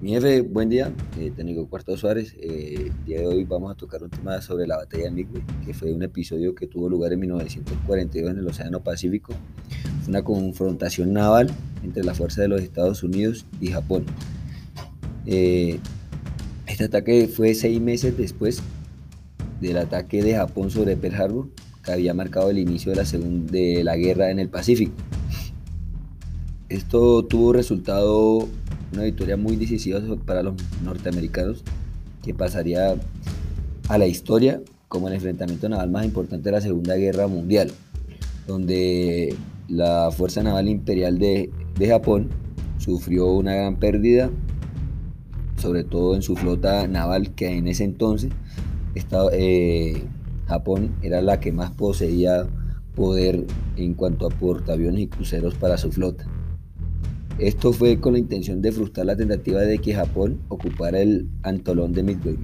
Mi jefe, buen día, eh, técnico Cuarto Suárez. Eh, el día de hoy vamos a tocar un tema sobre la batalla de Midway, que fue un episodio que tuvo lugar en 1942 en el Océano Pacífico. Una confrontación naval entre la fuerza de los Estados Unidos y Japón. Eh, este ataque fue seis meses después del ataque de Japón sobre Pearl Harbor, que había marcado el inicio de la, de la guerra en el Pacífico. Esto tuvo resultado una victoria muy decisiva para los norteamericanos que pasaría a la historia como el enfrentamiento naval más importante de la Segunda Guerra Mundial, donde la Fuerza Naval Imperial de, Japón sufrió una gran pérdida, sobre todo en su flota naval, que en ese entonces eh, Japón era la que más poseía poder en cuanto a portaaviones y cruceros para su flota. Esto fue con la intención de frustrar la tentativa de que Japón ocupara el antolón de Midway